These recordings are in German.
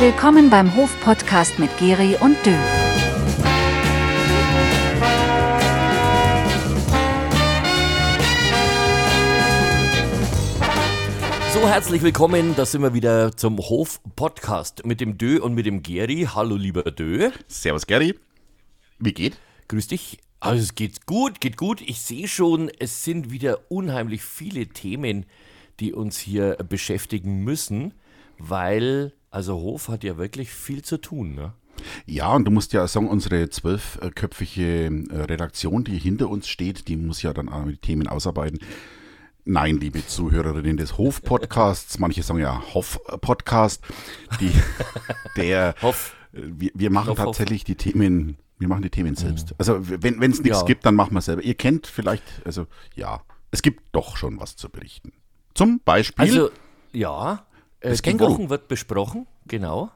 Willkommen beim Hof-Podcast mit Geri und Dö. So, herzlich willkommen. Da sind wir wieder zum Hof-Podcast mit dem Dö und mit dem Geri. Hallo, lieber Dö. Servus, Gary. Wie geht? Grüß dich. Also, es geht gut, geht gut. Ich sehe schon, es sind wieder unheimlich viele Themen, die uns hier beschäftigen müssen, weil, also Hof hat ja wirklich viel zu tun, ne? Ja, und du musst ja sagen, unsere zwölfköpfige äh, Redaktion, die hinter uns steht, die muss ja dann auch die Themen ausarbeiten. Nein, liebe Zuhörerinnen des Hof-Podcasts, manche sagen ja Hoff-Podcast, der, Hoff. wir, wir machen Hoff, Hoff. tatsächlich die Themen, wir machen die Themen selbst. Also wenn es nichts Ja. gibt, dann machen wir es selber. Ihr kennt vielleicht, also ja, es gibt doch schon was zu berichten. Zum Beispiel, Also, ja, äh, Das die Känguru. Wochen wird besprochen, genau.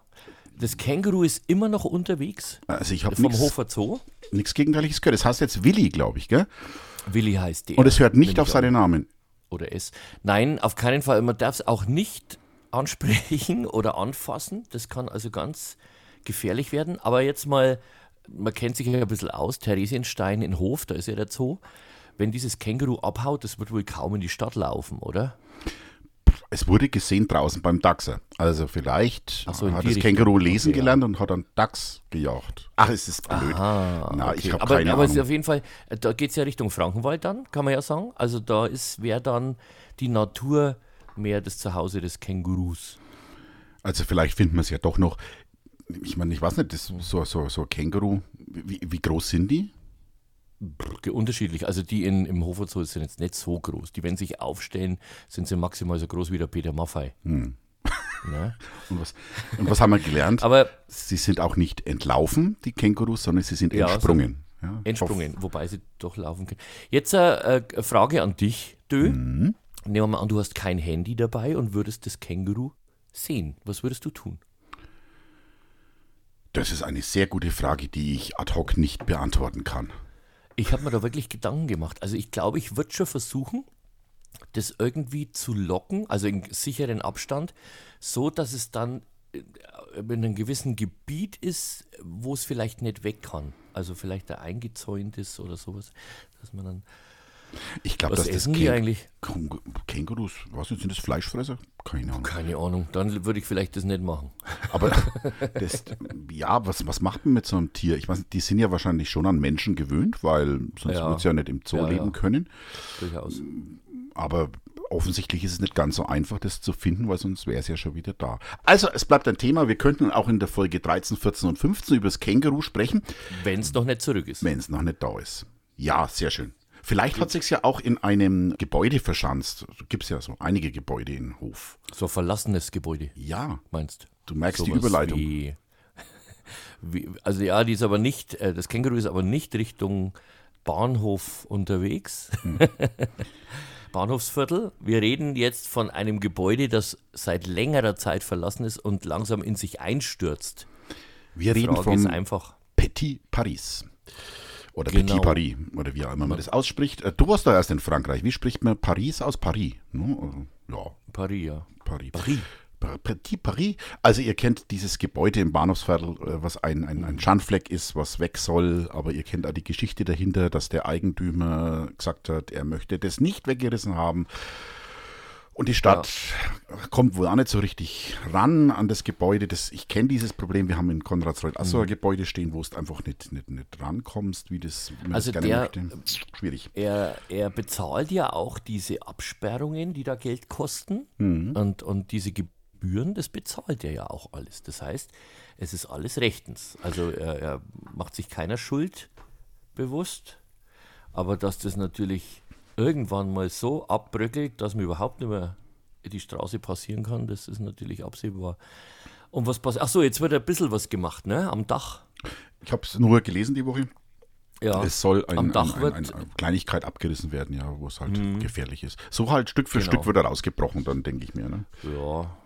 Das Känguru ist immer noch unterwegs also ich habe vom nichts Hofer Zoo. Gegenteiliges gehört. Das heißt jetzt Willi, glaube ich, gell? Willi heißt der. Und es hört nicht auf seinen Namen. oder es. Nein, auf keinen Fall. Man darf es auch nicht ansprechen oder anfassen. Das kann also ganz gefährlich werden. Aber jetzt mal, man kennt sich ja ein bisschen aus, Theresienstein in Hof, da ist ja der Zoo. Wenn dieses Känguru abhaut, das wird wohl kaum in die Stadt laufen, oder? Es wurde gesehen draußen beim Dachser. Also vielleicht so, hat das. Känguru lesen Okay, ja. gelernt und hat dann Dachs gejagt. Ach, es ist blöd. Na, ich habe aber, keine aber es ist Ahnung. auf jeden Fall, äh, da geht es ja Richtung Frankenwald dann, kann man ja sagen. Also da ist, wäre dann die Natur mehr das Zuhause des Kängurus. Also vielleicht finden wir es ja doch noch. Ich meine, ich weiß nicht, das, so, so, so Känguru, wie, wie groß sind die? Unterschiedlich. Also die in, im Hofer Zoo sind jetzt nicht so groß. Die, wenn sich aufstellen, sind sie maximal so groß wie der Peter Maffei. Hm. Ne? Und was, und was haben wir gelernt? Aber sie sind auch nicht entlaufen, die Kängurus, sondern sie sind Ja, so- entsprungen. Ja, entsprungen, wobei sie doch laufen können. Jetzt äh, äh, Frage an dich, Dö. Mhm. Nehmen wir mal an, du hast kein Handy dabei und würdest das Känguru sehen. Was würdest du tun? Das ist eine sehr gute Frage, die ich ad hoc nicht beantworten kann. Ich habe mir da wirklich Gedanken gemacht. Also ich glaube, ich würde schon versuchen, das irgendwie zu locken, also in sicheren Abstand, so dass es dann äh, in einem gewissen Gebiet ist, wo es vielleicht nicht weg kann. Also vielleicht da eingezäunt ist oder sowas, dass man dann. Ich glaube, dass das essen die Käng- eigentlich? Käng- Kängurus, was sind das Fleischfresser? Keine Ahnung. Keine Ahnung. Dann würde ich vielleicht das nicht machen. Aber das, ja, was, was macht man mit so einem Tier? Ich weiß die sind ja wahrscheinlich schon an Menschen gewöhnt, weil sonst Ja. wird es ja nicht im Zoo Ja, leben ja. können. Durchaus. Aber offensichtlich ist es nicht ganz so einfach, das zu finden, weil sonst wäre es ja schon wieder da. Also, es bleibt ein Thema. Wir könnten auch in der Folge 13, 14 und 15 über das Känguru sprechen, Wenn es noch nicht zurück ist. wenn es noch nicht da ist. Ja, sehr schön. Vielleicht hat sich ja auch in einem Gebäude verschanzt. Gibt es ja so einige Gebäude in Hof. So ein verlassenes Gebäude, Ja, meinst du merkst die Sowas Überleitung. Wie, wie, also ja, die ist aber nicht, äh, das Känguru ist aber nicht Richtung Bahnhof unterwegs. Hm. Bahnhofsviertel. Wir reden jetzt von einem Gebäude, das seit längerer Zeit verlassen ist und langsam in sich einstürzt. Wir reden Frage vom einfach. Petit Paris. Oder Genau. Petit Paris, oder wie auch immer man das ausspricht. Äh, Du warst da erst in Frankreich. Wie spricht man Paris aus Paris? Ne? Also, Ja, Paris, ja. Paris. Paris. Pa- Petit Paris. Also ihr kennt dieses Gebäude im Bahnhofsviertel, äh, was ein, ein, ein Schandfleck ist, was weg soll. Aber ihr kennt auch die Geschichte dahinter, dass der Eigentümer gesagt hat, er möchte das nicht weggerissen haben. Und die Stadt kommt wohl auch nicht so richtig ran an das Gebäude. Das, ich kenne dieses Problem. Wir haben in Konradsreuth auch so ein Gebäude stehen, wo du einfach nicht, nicht, nicht rankommst, wie, das, man Also das gerne der- möchte. Schwierig. Er, er bezahlt ja auch diese Absperrungen, die da Geld kosten. Und, und diese Gebühren, das bezahlt er ja auch alles. Das heißt, es ist alles rechtens. Also er, er macht sich keiner Schuld bewusst. Aber dass das natürlich irgendwann mal so abbröckelt, dass man überhaupt nicht mehr die Straße passieren kann, das ist natürlich absehbar. Und was passiert? Achso, jetzt wird ein bisschen was gemacht, ne? Am Dach. Ich habe es nur gelesen die Woche. Ja. Es soll ein, Am Dach ein, ein, eine Kleinigkeit abgerissen werden, ja, wo es halt gefährlich ist. So halt Stück für Genau. Stück wird er rausgebrochen, dann denke ich mir. Ne? Ja.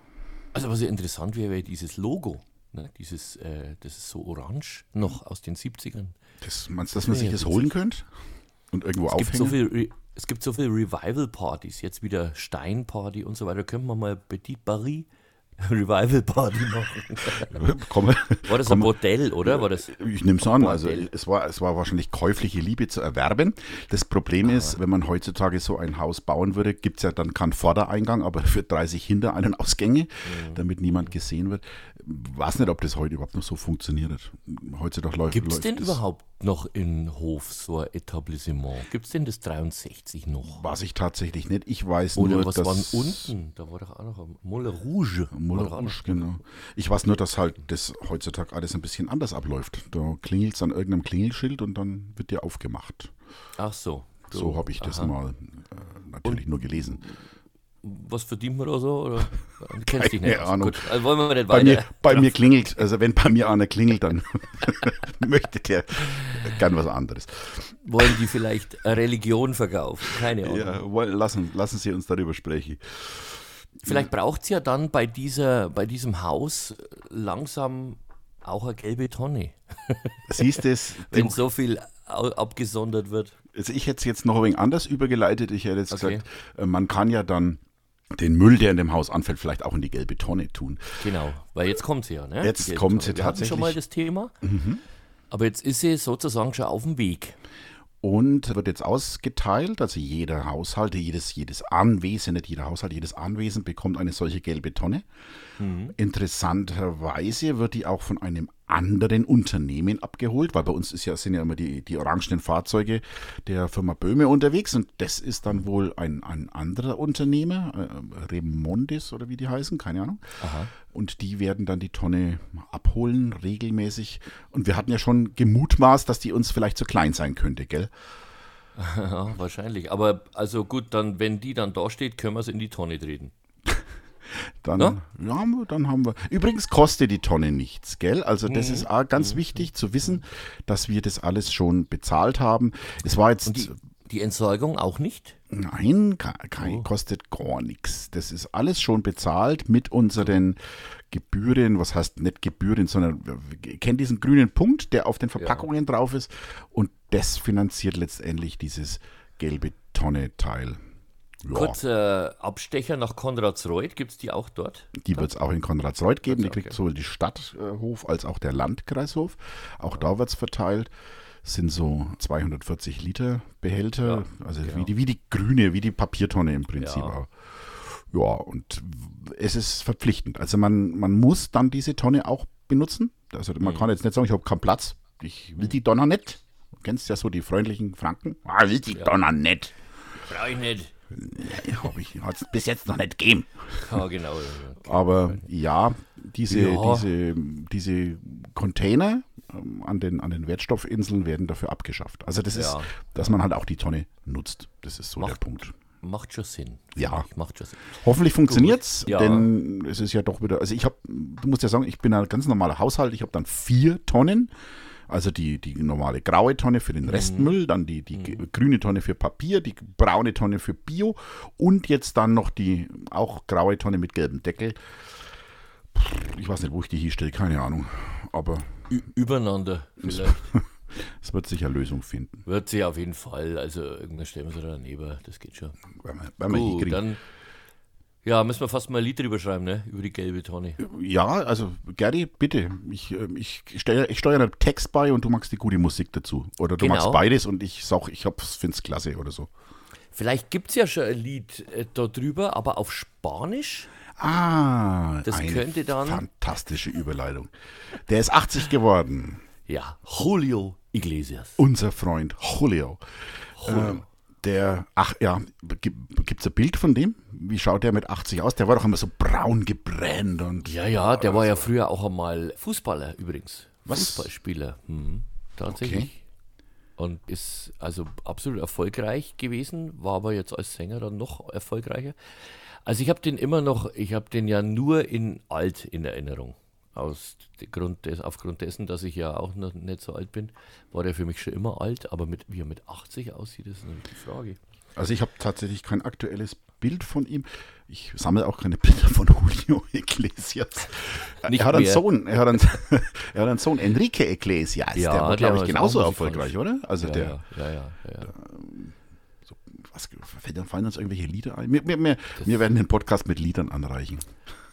Also was ja interessant wäre, wäre dieses Logo. Ne? Dieses, äh, das ist so orange, noch aus den 70ern. Das, meinst du, dass man sich das holen könnte? Und irgendwo Es gibt, so viel Re es gibt so viele Revival-Partys, jetzt wieder Steinparty und so weiter. Könnte man mal Petit Paris Revival Party machen. Komme, War das ein Bordell, oder? War das? Ich nehme es an, also es war, es war wahrscheinlich käufliche Liebe zu erwerben. Das Problem ist, wenn man heutzutage so ein Haus bauen würde, gibt es ja dann keinen Vordereingang, aber für 30 hinter einen Ausgänge, Mhm. damit niemand gesehen wird. Weiß nicht, ob das heute überhaupt noch so funktioniert. Heutzutage läuft Gibt es denn das- überhaupt noch in Hof so ein Etablissement? Gibt es denn das 63 noch? Weiß ich tatsächlich nicht. Ich weiß Oder nur, was dass war denn unten? Da war doch auch noch ein Moulin Rouge. Moulin Rouge, genau. Ich weiß nur, dass halt das heutzutage alles ein bisschen anders abläuft. Da klingelt es an irgendeinem Klingelschild und dann wird dir aufgemacht. Ach so. So habe ich das aha. mal äh, natürlich nur gelesen. Was verdient man da so? Oder? Du kennst dich nicht. Ahnung. Gut, also wollen wir nicht Bei weiter. mir, bei mir klingelt, also wenn bei mir einer klingelt, dann möchte der gern was anderes. Wollen die vielleicht Religion verkaufen? Keine Ahnung. Ja, wollen- lassen, lassen Sie uns darüber sprechen. Vielleicht braucht es ja dann bei, dieser, bei diesem Haus langsam auch eine gelbe Tonne, Siehst du es? wenn so viel abgesondert wird. Also ich hätte es jetzt noch ein wenig anders übergeleitet. Ich hätte jetzt Okay. gesagt, äh, man kann ja dann den Müll, der in dem Haus anfällt, vielleicht auch in die gelbe Tonne tun. Genau, weil jetzt kommt sie ja. Ne? Jetzt kommt sie Wir hatten schon mal tatsächlich. Mhm. das Thema, aber jetzt ist sie sozusagen schon auf dem Weg. Und wird jetzt ausgeteilt, also jeder Haushalt, jedes, jedes Anwesen, nicht jeder Haushalt, jedes Anwesen bekommt eine solche gelbe Tonne. Interessanterweise wird die auch von einem anderen Unternehmen abgeholt, weil bei uns ist ja, sind ja immer die, die orangenen Fahrzeuge der Firma Böhme unterwegs und das ist dann wohl ein, ein anderer Unternehmer, äh, Remondis oder wie die heißen, keine Ahnung. Und die werden dann die Tonne abholen regelmäßig. Und wir hatten ja schon gemutmaßt, dass die uns vielleicht zu klein sein könnte, gell? Ja, wahrscheinlich. Aber also gut, dann, wenn die dann da steht, können wir es in die Tonne treten. Dann, Ja? ja? dann haben wir. Übrigens kostet die Tonne nichts, gell? Also das ist auch ganz wichtig zu wissen, dass wir das alles schon bezahlt haben. Es war jetzt. Die, die Entsorgung auch nicht? Nein, ke- kein, kostet gar nichts. Das ist alles schon bezahlt mit unseren Gebühren. Was heißt nicht Gebühren, sondern ihr kennt diesen grünen Punkt, der auf den Verpackungen drauf ist. Und das finanziert letztendlich dieses gelbe Tonne-Teil. Ja, Kurzer Abstecher nach Konradsreuth, gibt es die auch dort? die wird es auch in Konradsreuth geben. Die kriegt sowohl die Stadthof als auch der Landkreishof. Auch da wird es verteilt. Es sind so 240 Liter Behälter, Ja, also genau. wie, die, wie die grüne, wie die Papiertonne im Prinzip Ja. auch. Ja, und es ist verpflichtend. Also man, man muss dann diese Tonne auch benutzen. Also man Mhm. kann jetzt nicht sagen, ich habe keinen Platz, ich will die Donner nicht. Du kennst ja so die freundlichen Franken. Ah, will die Donner nicht. Brauche ich nicht. Ja, hab ich hat's bis jetzt noch nicht gegeben. Ja, genau. Aber ja, diese, Ja. diese, diese Container ähm, an, den, an den Wertstoffinseln werden dafür abgeschafft. Also das ist, Ja. dass man halt auch die Tonne nutzt. Das ist so der Macht- Punkt. Macht schon Sinn. Ja. Macht schon Sinn. Hoffentlich funktioniert's, Ja. denn es ist ja doch wieder, also ich habe, du musst ja sagen, ich bin ein ganz normaler Haushalt, ich habe dann vier Tonnen, also die, die normale graue Tonne für den Mhm. Restmüll, dann die, die g- grüne Tonne für Papier, die braune Tonne für Bio und jetzt dann noch die auch graue Tonne mit gelbem Deckel. Ich weiß nicht, wo ich die hier stelle, keine Ahnung, aber Ü übereinander vielleicht. es wird sicher Lösung finden, Wird sie auf jeden Fall. Also irgendwann stellen wir sie da daneben. Das geht schon. wenn wir, wenn wir Gut, dann ja, müssen wir fast mal ein Lied drüber schreiben, ne? Über die gelbe Tonne. Ja, also Gary, bitte. Ich, ähm, ich, steuere, ich steuere einen Text bei und du machst die gute Musik dazu. Oder du Genau. machst beides und ich sag, ich finde es klasse oder so. Vielleicht gibt es ja schon ein Lied äh, da drüber, aber auf Spanisch. Ah, Das eine könnte dann- fantastische Überleitung. Der ist 80 geworden. Ja, Julio Iglesias. Unser Freund Julio. Ähm, der, ach ja, gibt es ein Bild von dem? Wie schaut der mit 80 aus? Der war doch immer so braun gebrannt und Ja, ja, der war ja früher auch einmal Fußballer übrigens. Was? Fußballspieler. Mhm, tatsächlich. Okay. Und ist also absolut erfolgreich gewesen, war aber jetzt als Sänger dann noch erfolgreicher. Also ich habe den immer noch, ich habe den ja nur in alt in Erinnerung. Aus Grund des, aufgrund dessen, dass ich ja auch noch nicht so alt bin, war der für mich schon immer alt, aber mit, wie er mit 80 aussieht, ist die Frage. Also ich habe tatsächlich kein aktuelles Bild von ihm. Ich sammle auch keine Bilder von Julio Iglesias. Nicht er hat einen. Sohn, er hat einen, er hat einen Sohn, Enrique Iglesias. Ja, der war, der glaube ich, genauso erfolgreich, oder? Also Ja, der, ja, ja, ja. was, fallen uns irgendwelche Lieder ein? Wir, wir, wir, wir werden den Podcast mit Liedern anreichen.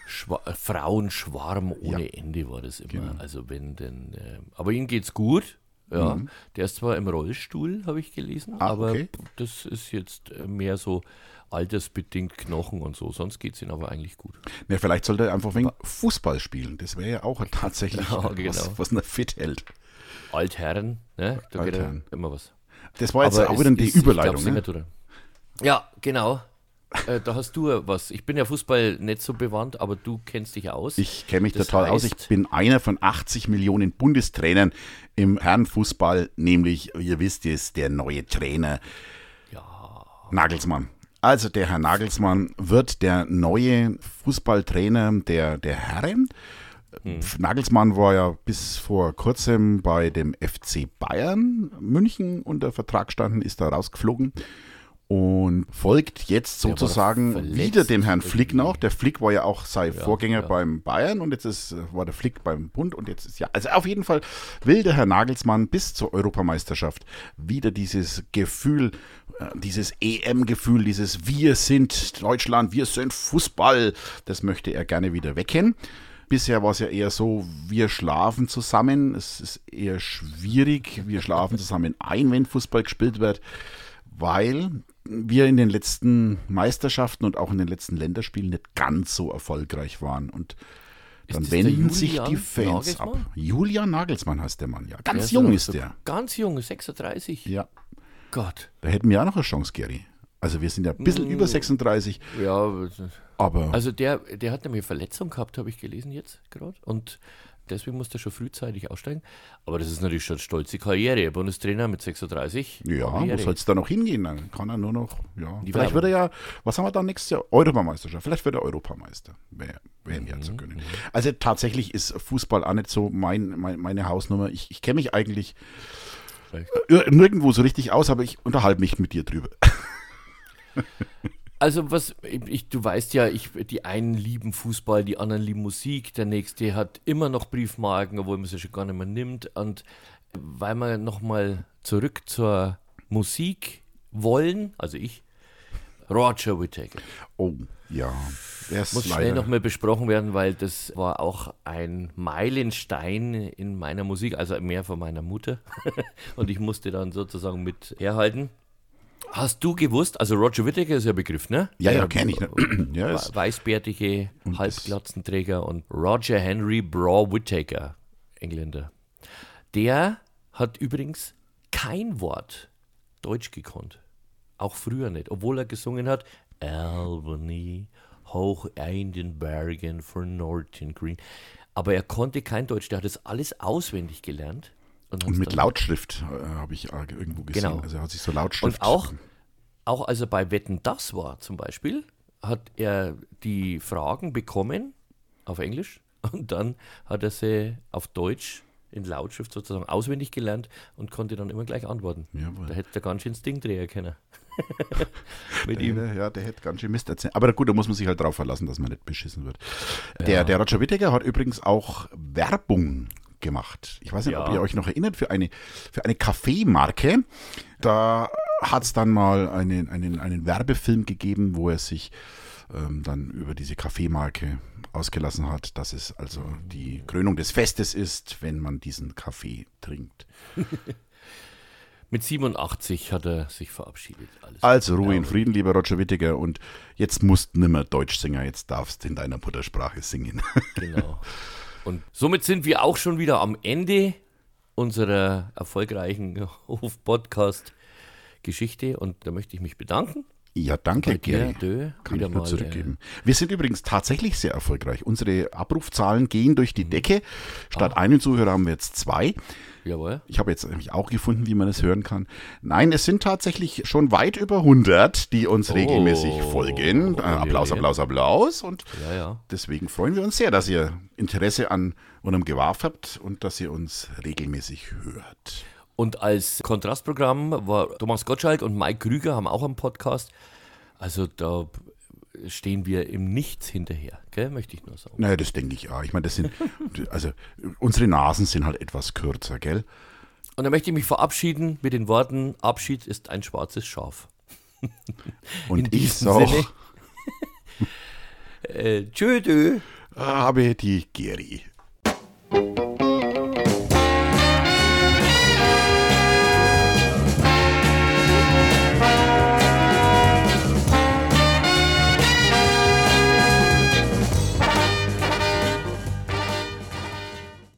Schwa Frauenschwarm ohne Ja. Ende war das immer. Genau. Also wenn denn, äh, aber ihm geht's gut. Ja, der ist zwar im Rollstuhl, habe ich gelesen, Mhm. Ah, aber okay. das ist jetzt äh, mehr so altersbedingt Knochen und so. Sonst geht's ihm aber eigentlich gut. Ja, vielleicht sollte er einfach wegen Fußball spielen. Das wäre ja auch tatsächlich Ja, was, genau. was ihn fit hält. Altherren, ne? Da geht Altherren. ja immer was. Das war jetzt auch es wieder die Überleitung. glaub, ne? Ja, genau. Äh, da hast du ja was. Ich bin ja Fußball nicht so bewandt, aber du kennst dich aus. Ich kenne mich Das total aus. Ich heißt- bin einer von 80 Millionen Bundestrainern im Herrenfußball, nämlich, ihr wisst es, der neue Trainer Nagelsmann. Also der Herr Nagelsmann wird der neue Fußballtrainer der, der Herren. Nagelsmann war ja bis vor kurzem bei dem FC Bayern München unter Vertrag standen, ist da rausgeflogen und folgt jetzt sozusagen wieder dem Herrn Flick irgendwie. nach. Der Flick war ja auch sein Vorgänger ja. beim Bayern und jetzt ist, war der Flick beim Bund und jetzt ist ja, also auf jeden Fall will der Herr Nagelsmann bis zur Europameisterschaft wieder dieses Gefühl, äh, dieses EM-Gefühl, dieses Wir sind Deutschland, wir sind Fußball, das möchte er gerne wieder wecken. Bisher war es ja eher so, wir schlafen zusammen. Es ist eher schwierig. Wir schlafen zusammen ein, wenn Fußball gespielt wird, weil wir in den letzten Meisterschaften und auch in den letzten Länderspielen nicht ganz so erfolgreich waren. Und dann der wenden sich die Fans Nagelsmann? ab. Julian Nagelsmann heißt der Mann, ja. Der Ganz ist jung ist so der. Ganz jung, 36. Ja, Gott. da hätten wir auch noch eine Chance, Gary. Also wir sind ja ein bisschen über 36, Ja, aber also der, der hat nämlich Verletzung gehabt, habe ich gelesen jetzt gerade. Und deswegen musste er schon frühzeitig aussteigen. Aber das ist natürlich schon eine stolze Karriere. Bundestrainer mit 36. Ja, wo Karriere. soll es da noch hingehen? Dann kann er nur noch, ja. Die Vielleicht Werbung. wird er ja, was haben wir dann nächstes Jahr? Europameisterschaft. Vielleicht wird er Europameister. Wäre wär Mhm, ja zu gönnen. Also tatsächlich ist Fußball auch nicht so mein, mein, meine Hausnummer. Ich, ich kenne mich eigentlich Vielleicht. ir- nirgendwo so richtig aus, aber ich unterhalte mich mit dir drüber. Also was, ich, du weißt ja, ich, die einen lieben Fußball, die anderen lieben Musik, der nächste hat immer noch Briefmarken, obwohl man sie schon gar nicht mehr nimmt. Und weil wir nochmal zurück zur Musik wollen, also ich, Roger Whittaker. Oh, ja. Ist Muss schnell nochmal besprochen werden, weil das war auch ein Meilenstein in meiner Musik, also mehr von meiner Mutter. Und ich musste dann sozusagen mit herhalten. Hast du gewusst, also Roger Whittaker ist ja Begriff, ne? Ja, ja, Der kenn ich, ne? Ja, we- ist- Weißbärtige Halbglatzenträger und Roger Henry Braw Whittaker, Engländer. Der hat übrigens kein Wort Deutsch gekonnt. Auch früher nicht, obwohl er gesungen hat Albany, hoch in den Bergen von Norton Green. Aber er konnte kein Deutsch, der hat das alles auswendig gelernt. Und mit Lautschrift äh, habe ich äh, irgendwo gesehen. Genau. Also er hat sich so Lautschrift. Und auch, auch als er bei Wetten das war zum Beispiel, hat er die Fragen bekommen auf Englisch und dann hat er sie auf Deutsch in Lautschrift sozusagen auswendig gelernt und konnte dann immer gleich antworten. Jawohl. Da hätte er ganz schön das Ding drehen können. Mit ihm. Der, ja, der hätte ganz schön Mist erzählt. Aber gut, da muss man sich halt drauf verlassen, dass man nicht beschissen wird. Der, der Roger Whittaker hat übrigens auch Werbung gemacht. Ich weiß nicht, ob Ja. ihr euch noch erinnert, für eine, für eine Kaffeemarke. Da hat es dann mal einen, einen, einen Werbefilm gegeben, wo er sich ähm, dann über diese Kaffeemarke ausgelassen hat, dass es also die Krönung des Festes ist, wenn man diesen Kaffee trinkt. Mit 87 hat er sich verabschiedet. Alles Also Ruhe in Frieden, lieber Roger Whittaker. Und jetzt musst nimmer Deutsch singen, jetzt darfst in deiner Muttersprache singen. Genau. Und somit sind wir auch schon wieder am Ende unserer erfolgreichen Hof-Podcast-Geschichte. Und da möchte ich mich bedanken. Ja, danke, Gary. Dö, Kann ich nur mal, äh, zurückgeben. Wir sind übrigens tatsächlich sehr erfolgreich. Unsere Abrufzahlen gehen durch Mhm. die Decke. Statt Ah. einen Zuhörer haben wir jetzt zwei. Jawohl. Ich habe jetzt nämlich auch gefunden, wie man es hören kann. Nein, es sind tatsächlich schon weit über 100, die uns regelmäßig folgen. Äh, Applaus. Applaus, Applaus. Und Ja, ja. deswegen freuen wir uns sehr, dass ihr Interesse an unserem Gewarf habt und dass ihr uns regelmäßig hört. Und als Kontrastprogramm war Thomas Gottschalk und Mike Krüger haben auch einen Podcast. Also da stehen wir im Nichts hinterher, gell? möchte ich nur sagen. Naja, das denke ich auch. Ich meine, das sind, also unsere Nasen sind halt etwas kürzer, gell? Und da möchte ich mich verabschieden mit den Worten: Abschied ist ein schwarzes Schaf. Und ich diesem sag, Sinne. Äh, tschö, dö. habe die Geri